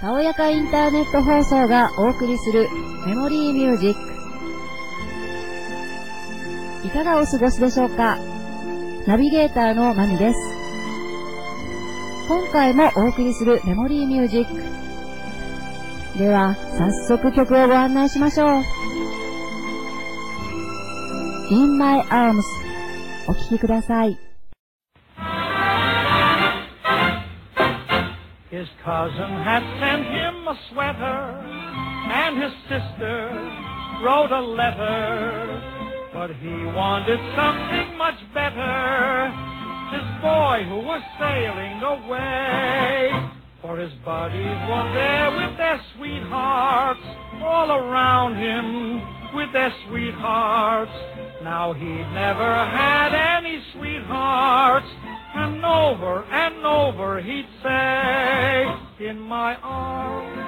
たおやかインターネット放送がお送りするメモリーミュージック。いかがお過ごしでしょうか？ナビゲーターのマミです。今回もお送りするメモリーミュージック。では、早速曲をご案内しましょう。In My Arms お聴きください。His cousin had sent him a sweater, and his sister wrote a letter. But he wanted something much better. His boy who was sailing away. For his buddies were there with their sweethearts, all around him with their sweethearts. Now he'd never had any sweethearts, and over and over he'd say, In my arms,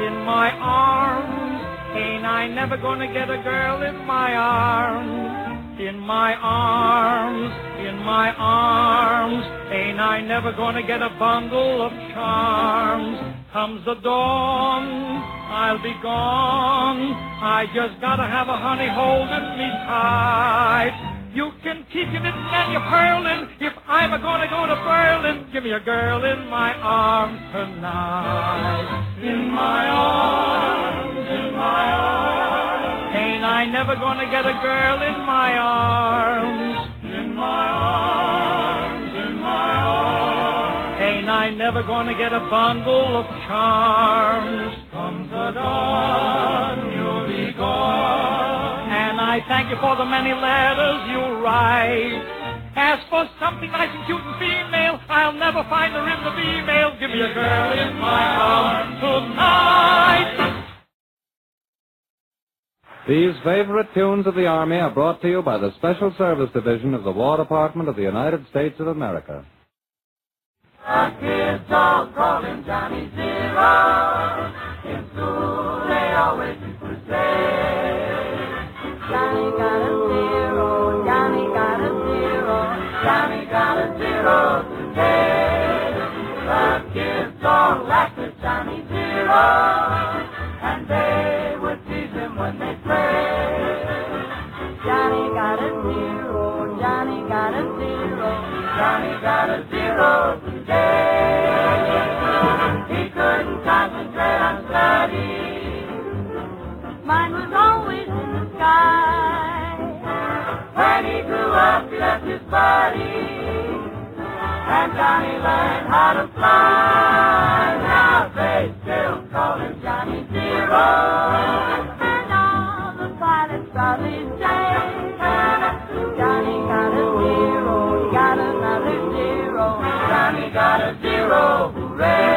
in my arms, ain't I never gonna get a girl in my arms? In my arms, in my arms, ain't I never gonna get a bundle of charms? Comes the dawn, I'll be gone. I just gotta have a honey holding me tight. You can keep your knitting and your purling. If I'm a gonna go to Berlin, give me a girl in my arms tonight. In my arms, in my arms. Ain't I never gonna get a girl in my arms? In my arms, in my arms. Ain't I never gonna get a bundle of charms? I thank you for the many letters you write. As for something nice and cute and female, I'll never find her in the female. Give me a girl in my arms tonight. These favorite tunes of the Army are brought to you by the Special Service Division of the War Department of the United States of America. The kids all call him Johnny Zero. In school they always used to say, Johnny got a zero, Johnny got a zero, Johnny got a zero today. The kids all laughed at Johnny Zero, and they would tease him when they played. Johnny got a zero, Johnny got a zero, Johnny got a zero today. He couldn't concentrate on study. When he grew up, he left his buddy. And Johnny learned how to fly. Now they still call him Johnny Zero. And all the pilots proudly say, Johnny got a zero, he got another zero. Johnny got a zero, hooray!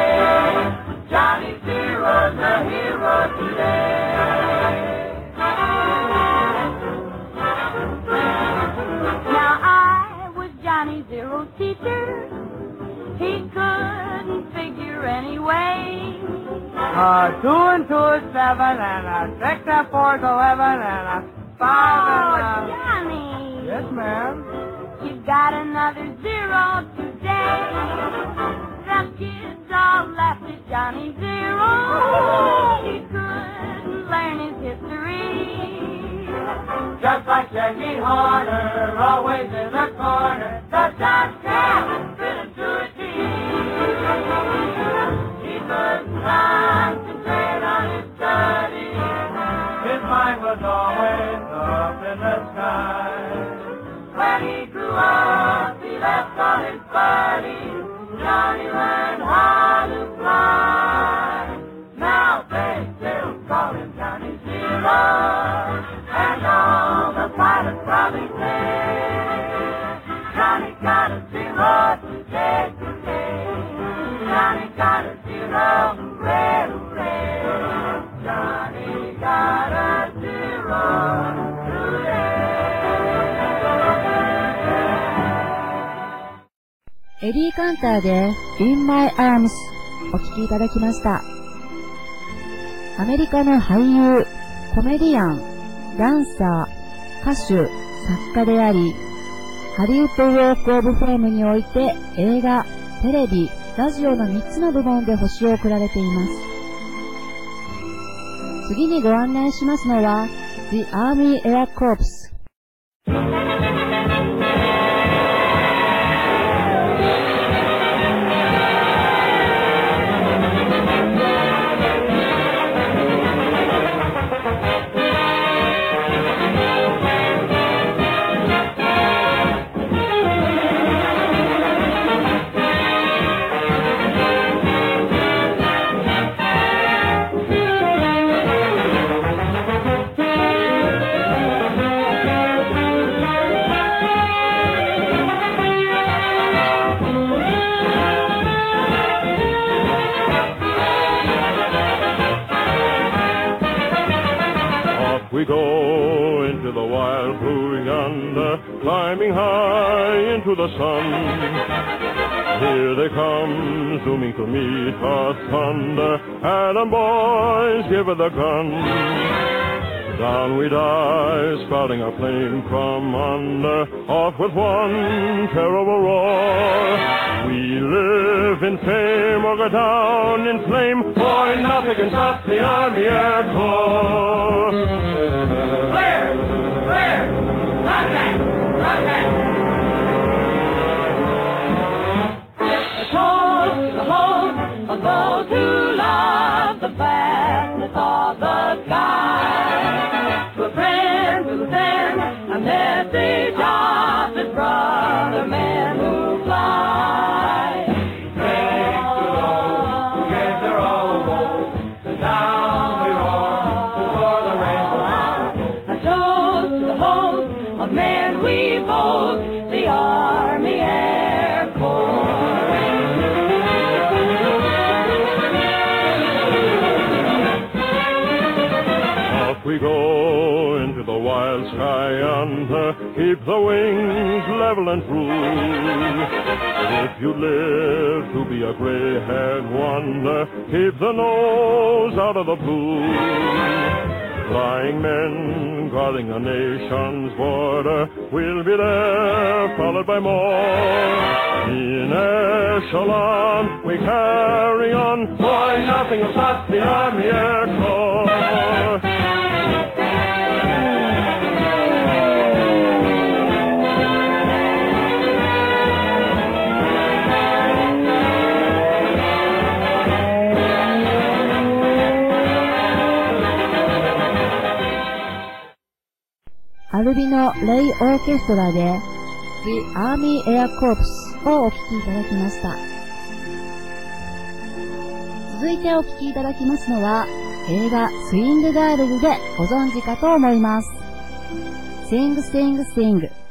Figure anyway. Uh, two and two is seven, and a six and four is eleven, and a five Oh, and uh, Johnny. yes, ma'am. You got another zero today. The kids all laughed at Johnny Zero. He couldn't learn his history. Just like Jackie Horner, always in the corner. The John all エディ・カンターで In My Arms お聴きいただきました。アメリカの俳優、コメディアン、ダンサー、歌手、作家であり、ハリウッドウォークオブフェームにおいて映画、テレビ、ラジオの3つの部門で星を送られています。次にご案内しますのは The Army Air Corps sun. Here they come, zooming to meet us thunder. Adam boys, give her the gun. Down we dive, spouting our flame from under, off with one terrible roar. We live in fame or go down in flame, boy, nothing can stop the Army Air Corps. Clear! We go into the wild sky yonder, uh, keep the wings level and true. If you live to be a gray-haired wonder, uh, keep the nose out of the blue. Flying men guarding a nation's border, we'll be there, followed by more. In echelon, we carry on. Boy, nothing will stop the Army Air Corps. ルビの・レイ・オーケストラで The Army Air Corps をお聴きいただきました。続いてお聴きいただきますのは映画スイングガールズでご存知かと思います。Sing, sing, sing.「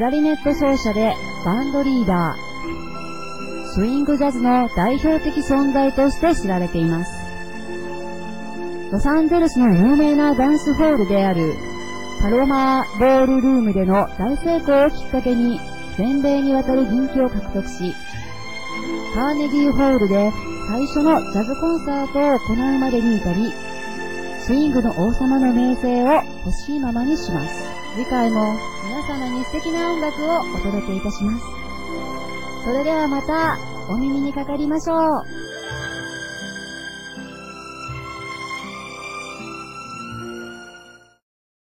クラリネット奏者でバンドリーダー、スウィングジャズの代表的存在として知られています。ロサンゼルスの有名なダンスホールであるパロマーボールルームでの大成功をきっかけに全米にわたる人気を獲得し、カーネギーホールで最初のジャズコンサートを行うまでに至り、スイングの王様の名声を欲しいままにします。次回も皆様に素敵な音楽をお届けいたします。それではまたお耳にかかりましょう。